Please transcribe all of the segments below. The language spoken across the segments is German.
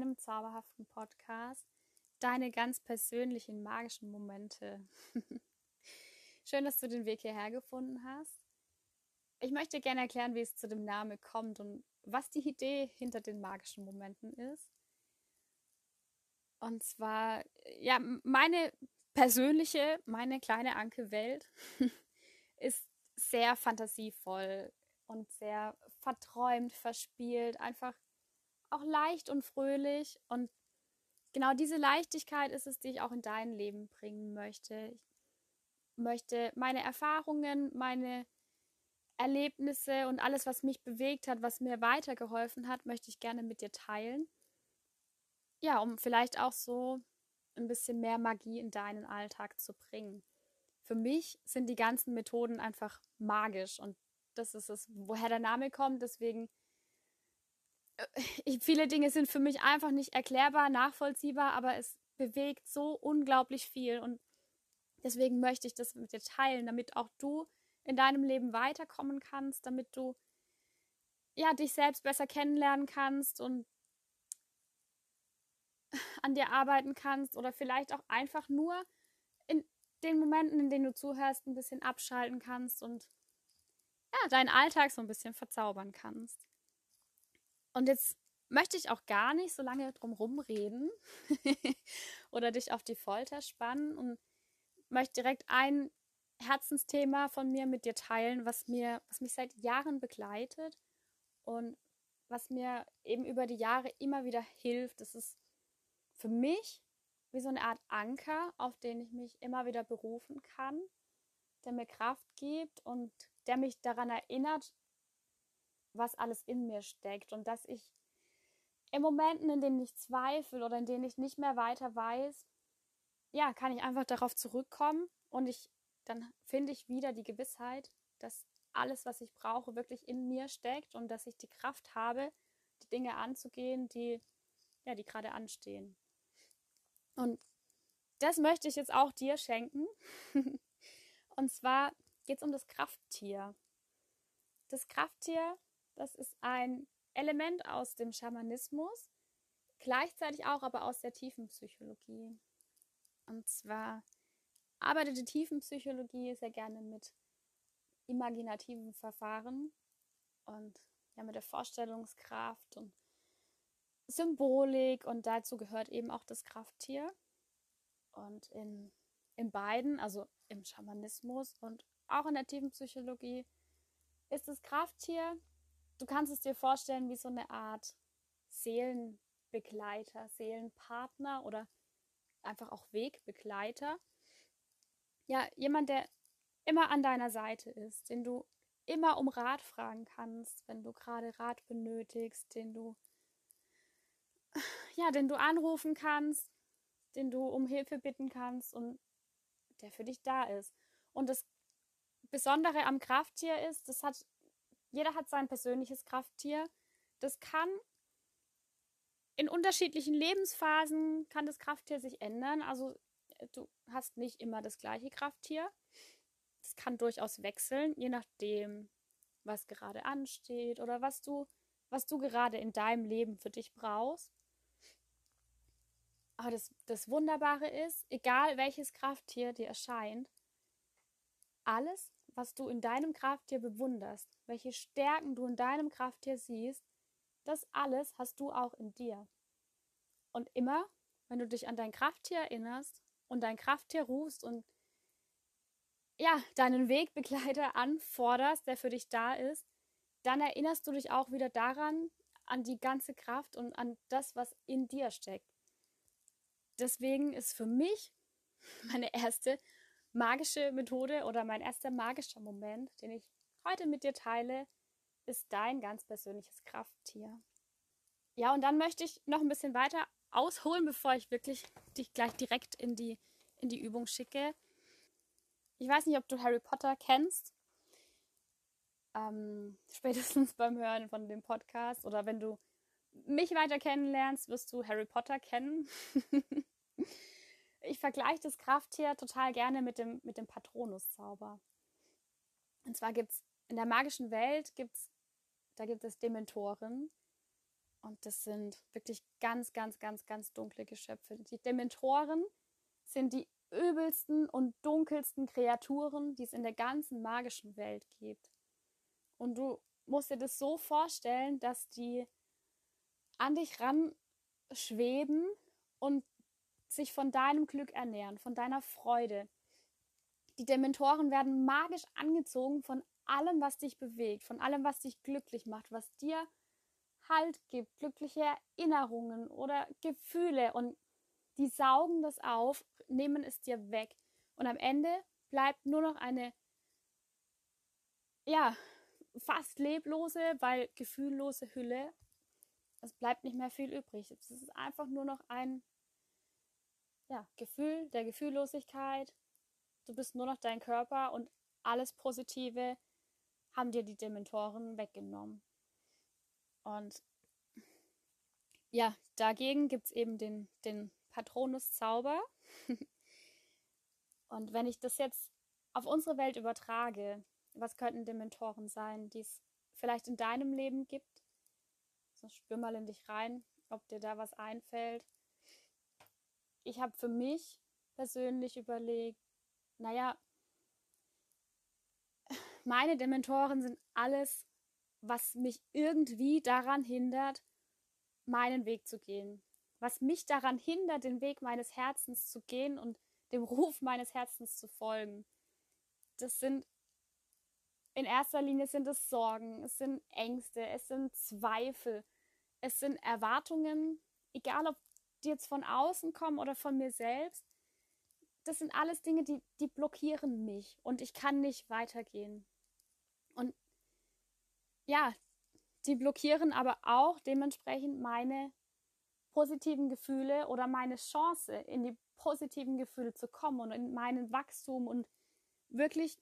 deinem zauberhaften Podcast, deine ganz persönlichen magischen Momente. Schön, dass du den Weg hierher gefunden hast. Ich möchte gerne erklären, wie es zu dem Namen kommt und was die Idee hinter den magischen Momenten ist. Und zwar, ja, meine persönliche, meine kleine Anke-Welt ist sehr fantasievoll und sehr verträumt, verspielt, einfach auch leicht und fröhlich. Und genau diese Leichtigkeit ist es, die ich auch in dein Leben bringen möchte. Ich möchte meine Erfahrungen, meine Erlebnisse und alles, was mich bewegt hat, was mir weitergeholfen hat, möchte ich gerne mit dir teilen. Ja, um vielleicht auch so ein bisschen mehr Magie in deinen Alltag zu bringen. Für mich sind die ganzen Methoden einfach magisch und das ist es, woher der Name kommt. Deswegen, ich, viele Dinge sind für mich einfach nicht erklärbar, nachvollziehbar, aber es bewegt so unglaublich viel und deswegen möchte ich das mit dir teilen, damit auch du in deinem Leben weiterkommen kannst, damit du ja dich selbst besser kennenlernen kannst und an dir arbeiten kannst oder vielleicht auch einfach nur in den Momenten, in denen du zuhörst, ein bisschen abschalten kannst und ja, deinen Alltag so ein bisschen verzaubern kannst. Und jetzt möchte ich auch gar nicht so lange drum rumreden oder dich auf die Folter spannen und möchte direkt ein Herzensthema von mir mit dir teilen, was mir, was mich seit Jahren begleitet und was mir eben über die Jahre immer wieder hilft. Das ist für mich wie so eine Art Anker, auf den ich mich immer wieder berufen kann, der mir Kraft gibt und der mich daran erinnert, was alles in mir steckt und dass ich in Momenten, in denen ich zweifle oder in denen ich nicht mehr weiter weiß, ja, kann ich einfach darauf zurückkommen und ich dann finde ich wieder die Gewissheit, dass alles, was ich brauche, wirklich in mir steckt und dass ich die Kraft habe, die Dinge anzugehen, die ja, die gerade anstehen. Und das möchte ich jetzt auch dir schenken. und zwar geht es um das Krafttier. Das Krafttier, das ist ein Element aus dem Schamanismus, gleichzeitig auch aber aus der Tiefenpsychologie. Und zwar arbeitet die Tiefenpsychologie sehr gerne mit imaginativen Verfahren und ja, mit der Vorstellungskraft und Symbolik und dazu gehört eben auch das Krafttier. Und in, in beiden, also im Schamanismus und auch in der tiefen Psychologie, ist das Krafttier, du kannst es dir vorstellen wie so eine Art Seelenbegleiter, Seelenpartner oder einfach auch Wegbegleiter. Ja, jemand, der immer an deiner Seite ist, den du immer um Rat fragen kannst, wenn du gerade Rat benötigst, den du ja, den du anrufen kannst, den du um Hilfe bitten kannst und der für dich da ist. Und das Besondere am Krafttier ist, das hat, jeder hat sein persönliches Krafttier. Das kann in unterschiedlichen Lebensphasen kann das Krafttier sich ändern. Also du hast nicht immer das gleiche Krafttier. Das kann durchaus wechseln, je nachdem, was gerade ansteht oder was du, was du gerade in deinem Leben für dich brauchst. Aber das, das Wunderbare ist, egal welches Krafttier dir erscheint, alles, was du in deinem Krafttier bewunderst, welche Stärken du in deinem Krafttier siehst, das alles hast du auch in dir. Und immer, wenn du dich an dein Krafttier erinnerst und dein Krafttier rufst und ja, deinen Wegbegleiter anforderst, der für dich da ist, dann erinnerst du dich auch wieder daran, an die ganze Kraft und an das, was in dir steckt deswegen ist für mich meine erste magische Methode oder mein erster magischer Moment, den ich heute mit dir teile, ist dein ganz persönliches Krafttier. Ja, und dann möchte ich noch ein bisschen weiter ausholen, bevor ich wirklich dich gleich direkt in die, in die Übung schicke. Ich weiß nicht, ob du Harry Potter kennst. Ähm, spätestens beim Hören von dem Podcast oder wenn du mich weiter kennenlernst, wirst du Harry Potter kennen. ich vergleiche das Krafttier total gerne mit dem, mit dem Patronus-Zauber. Und zwar gibt es in der magischen Welt, gibt's, da gibt es Dementoren. Und das sind wirklich ganz, ganz, ganz, ganz dunkle Geschöpfe. Die Dementoren sind die übelsten und dunkelsten Kreaturen, die es in der ganzen magischen Welt gibt. Und du musst dir das so vorstellen, dass die an dich ran schweben und sich von deinem Glück ernähren, von deiner Freude. Die Dementoren werden magisch angezogen von allem, was dich bewegt, von allem, was dich glücklich macht, was dir Halt gibt, glückliche Erinnerungen oder Gefühle und die saugen das auf, nehmen es dir weg. Und am Ende bleibt nur noch eine, ja, fast leblose, weil gefühllose Hülle. Es bleibt nicht mehr viel übrig. Es ist einfach nur noch ein ja, Gefühl der Gefühllosigkeit. Du bist nur noch dein Körper und alles Positive haben dir die Dementoren weggenommen. Und ja, dagegen gibt es eben den, den Patronus-Zauber. und wenn ich das jetzt auf unsere Welt übertrage, was könnten Dementoren sein, die es vielleicht in deinem Leben gibt? So spür mal in dich rein, ob dir da was einfällt. Ich habe für mich persönlich überlegt, naja, meine Dementoren sind alles, was mich irgendwie daran hindert, meinen Weg zu gehen. Was mich daran hindert, den Weg meines Herzens zu gehen und dem Ruf meines Herzens zu folgen. Das sind in erster Linie sind es Sorgen, es sind Ängste, es sind Zweifel, es sind Erwartungen, egal ob die jetzt von außen kommen oder von mir selbst. Das sind alles Dinge, die, die blockieren mich und ich kann nicht weitergehen. Und ja, die blockieren aber auch dementsprechend meine positiven Gefühle oder meine Chance, in die positiven Gefühle zu kommen und in meinen Wachstum und wirklich,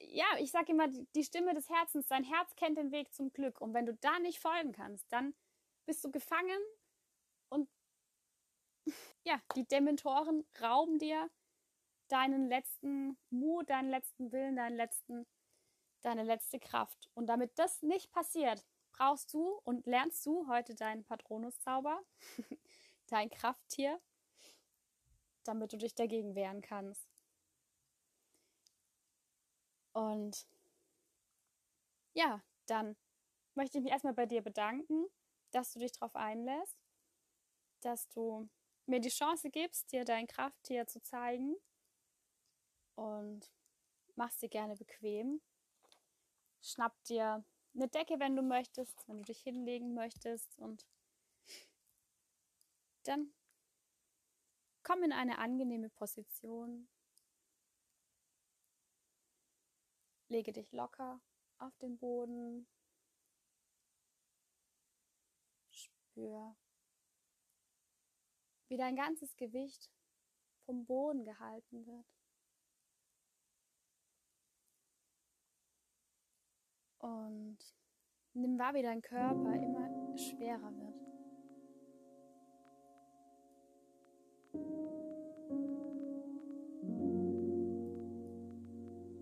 ja, ich sage immer, die Stimme des Herzens, dein Herz kennt den Weg zum Glück. Und wenn du da nicht folgen kannst, dann bist du gefangen und ja, die Dementoren rauben dir deinen letzten Mut, deinen letzten Willen, deinen letzten deine letzte Kraft. Und damit das nicht passiert, brauchst du und lernst du heute deinen Patronuszauber, dein Krafttier, damit du dich dagegen wehren kannst. Und ja, dann möchte ich mich erstmal bei dir bedanken, dass du dich darauf einlässt, dass du mir die Chance gibst, dir dein Krafttier zu zeigen und machst dir gerne bequem Schnapp dir eine Decke, wenn du möchtest, wenn du dich hinlegen möchtest und dann komm in eine angenehme Position. Lege dich locker auf den Boden. Spür, wie dein ganzes Gewicht vom Boden gehalten wird. Und nimm wahr, wie dein Körper immer schwerer wird.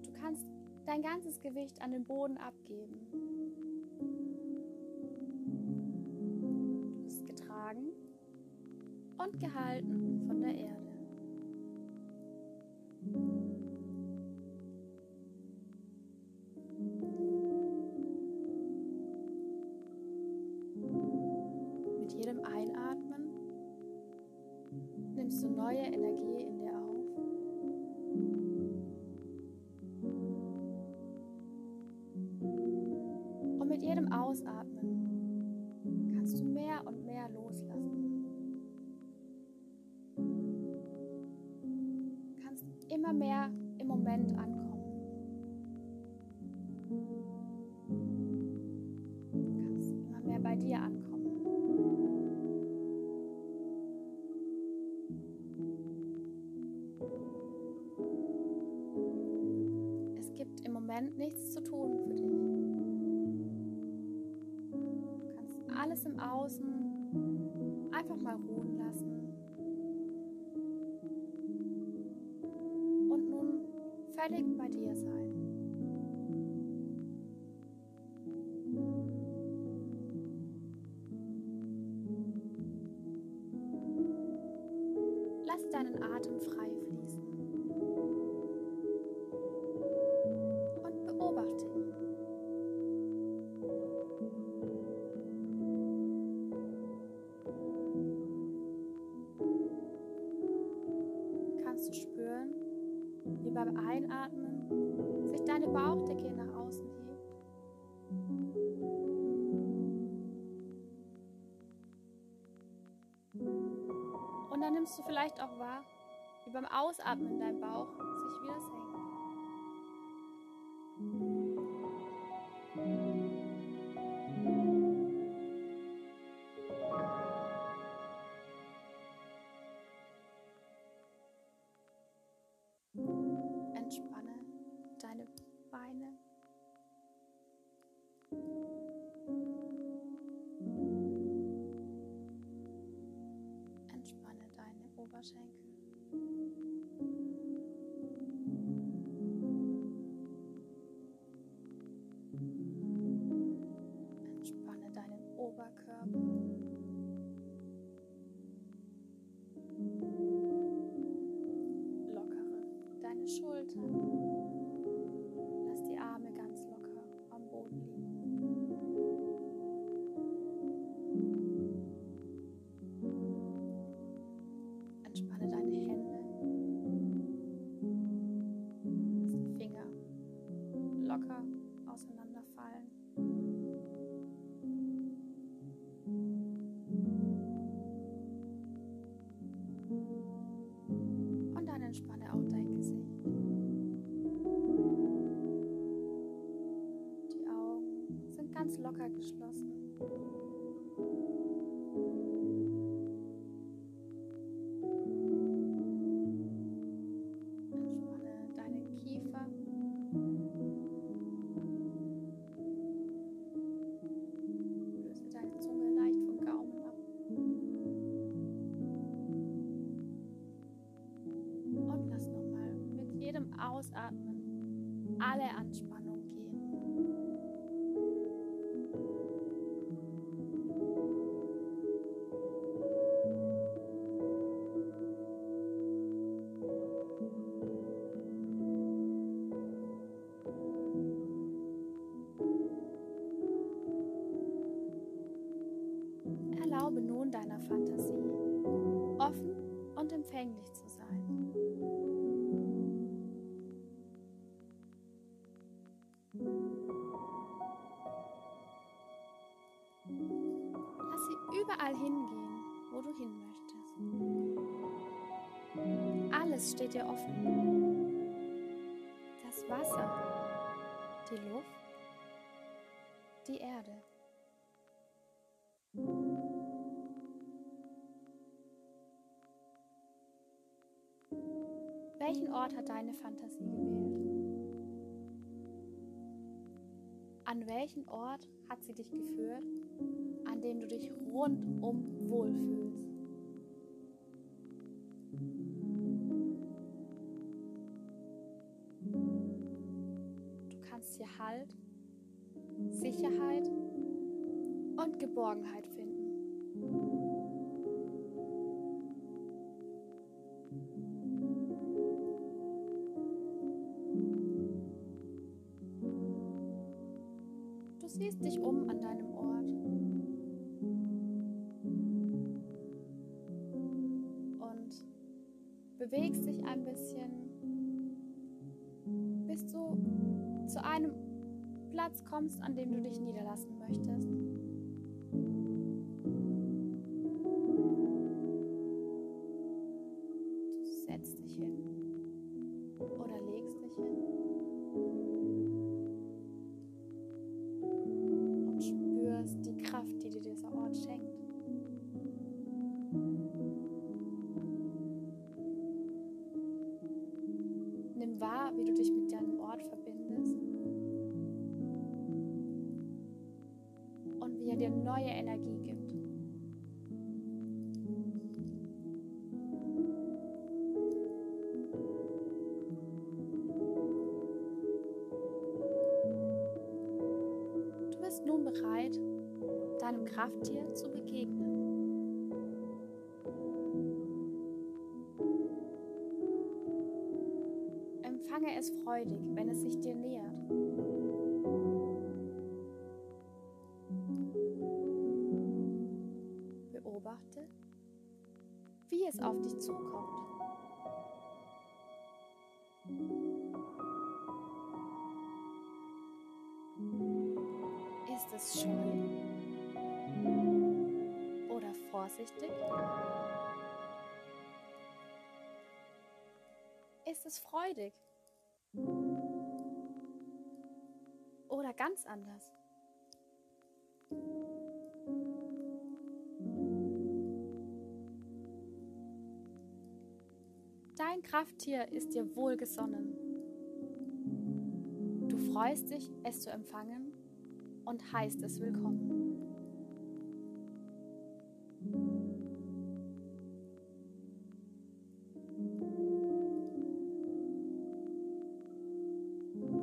Du kannst dein ganzes Gewicht an den Boden abgeben. Und gehalten von der Erde. Immer mehr im Moment ankommen. bei dir sein. Lass deinen Atem frei fließen. Nimmst du vielleicht auch wahr, wie beim Ausatmen dein Bauch sich wieder senkt. Deine Oberschenkel. Ausatmen alle Anspannung gehen. Erlaube nun deiner Fantasie, offen und empfänglich zu sein. Ort hat deine Fantasie gewählt? An welchen Ort hat sie dich geführt, an dem du dich rundum wohlfühlst? Du kannst hier Halt, Sicherheit und Geborgenheit finden. Siehst dich um an deinem Ort. Und bewegst dich ein bisschen, bis du zu einem Platz kommst, an dem du dich niederlassen möchtest. bereit, deinem Krafttier zu begegnen. Empfange es freudig, wenn es sich dir nähert. Beobachte, wie es auf dich zukommt. Oder vorsichtig? Ist es freudig oder ganz anders? Dein Krafttier ist dir wohlgesonnen. Du freust dich, es zu empfangen und heißt es willkommen.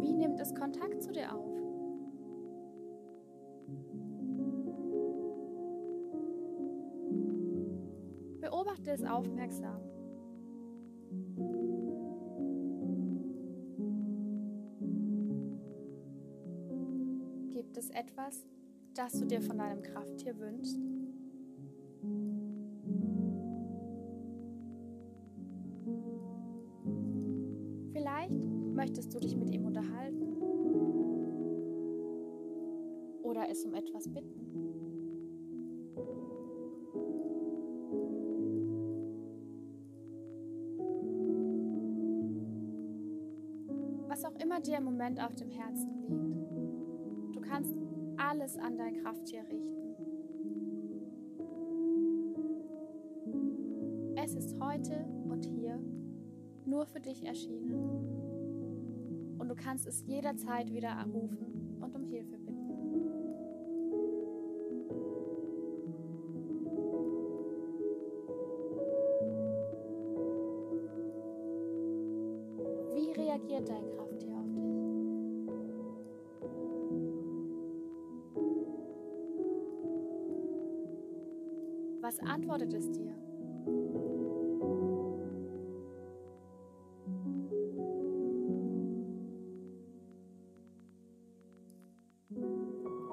Wie nimmt es Kontakt zu dir auf? Beobachte es aufmerksam. Etwas, das du dir von deinem Krafttier wünschst? Vielleicht möchtest du dich mit ihm unterhalten oder es um etwas bitten. Was auch immer dir im Moment auf dem Herzen liegt, du kannst alles an dein Krafttier richten. Es ist heute und hier nur für dich erschienen. Und du kannst es jederzeit wieder anrufen und um Hilfe Antwortet es dir?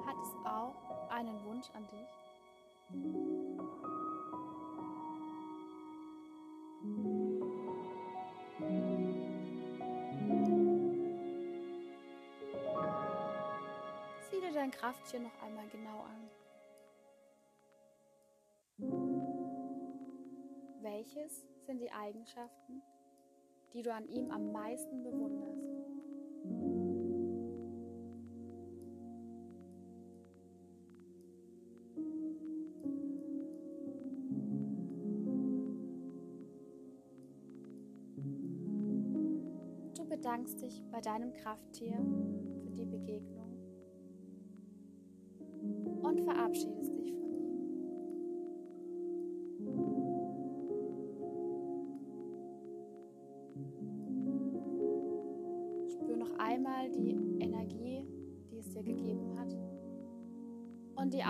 Hat es auch einen Wunsch an dich? Sieh dir dein Krafttier noch einmal genau an. Welches sind die Eigenschaften, die du an ihm am meisten bewunderst? Du bedankst dich bei deinem Krafttier für die Begegnung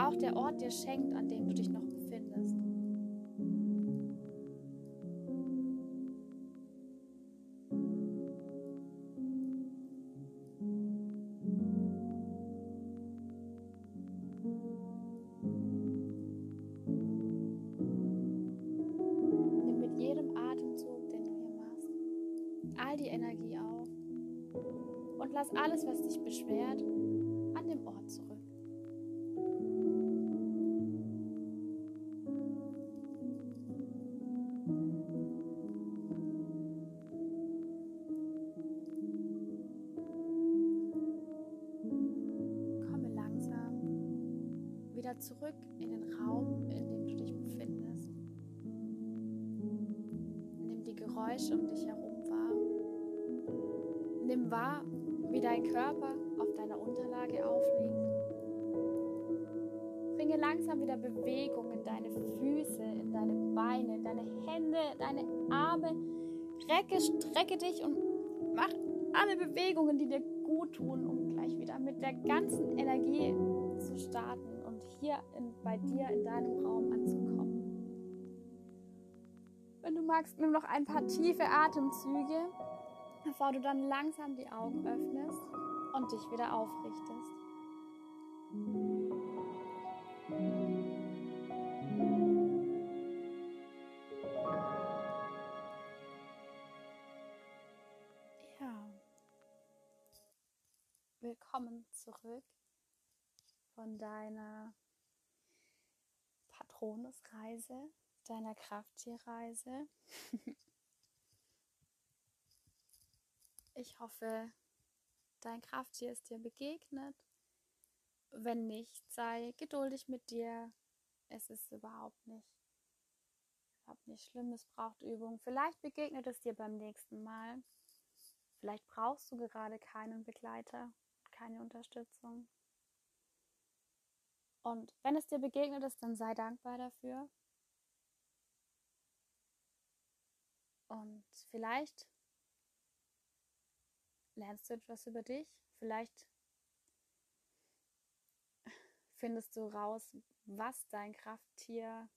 auch der Ort dir schenkt, an dem du dich noch befindest. Nimm mit jedem Atemzug, den du hier machst, all die Energie auf und lass alles, was dich beschwert, wahr, wie dein Körper auf deiner Unterlage aufliegt. Bringe langsam wieder Bewegung in deine Füße, in deine Beine, in deine Hände, deine Arme. Recke, strecke dich und mach alle Bewegungen, die dir gut tun, um gleich wieder mit der ganzen Energie zu starten und hier in, bei dir in deinem Raum anzukommen. Wenn du magst, nimm noch ein paar tiefe Atemzüge, bevor du dann langsam die Augen öffnest und dich wieder aufrichtest. Ja. Willkommen zurück von deiner Patronusreise, deiner Krafttierreise. ich hoffe, dein Krafttier ist dir begegnet. Wenn nicht, sei geduldig mit dir. Es ist überhaupt nicht, überhaupt nicht schlimm. Es braucht Übung. Vielleicht begegnet es dir beim nächsten Mal. Vielleicht brauchst du gerade keinen Begleiter keine Unterstützung. Und wenn es dir begegnet ist, dann sei dankbar dafür. Und vielleicht lernst du etwas über dich. Vielleicht findest du raus, was dein Krafttier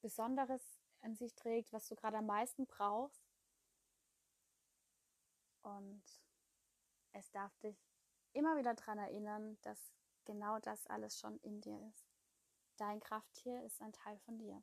Besonderes an sich trägt, was du gerade am meisten brauchst. Und es darf dich immer wieder daran erinnern, dass genau das alles schon in dir ist. Dein Krafttier ist ein Teil von dir.